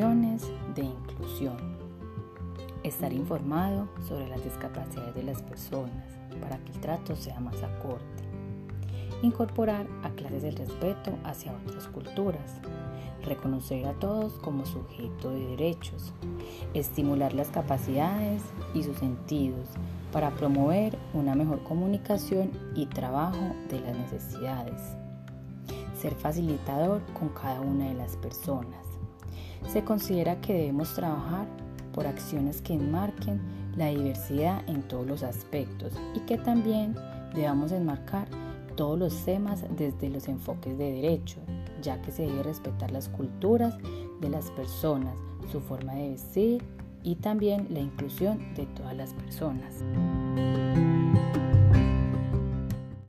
de inclusión. Estar informado sobre las discapacidades de las personas para que el trato sea más acorde. Incorporar a clases del respeto hacia otras culturas. Reconocer a todos como sujeto de derechos. Estimular las capacidades y sus sentidos para promover una mejor comunicación y trabajo de las necesidades. Ser facilitador con cada una de las personas. Se considera que debemos trabajar por acciones que enmarquen la diversidad en todos los aspectos y que también debamos enmarcar todos los temas desde los enfoques de derecho, ya que se debe respetar las culturas de las personas, su forma de vestir y también la inclusión de todas las personas.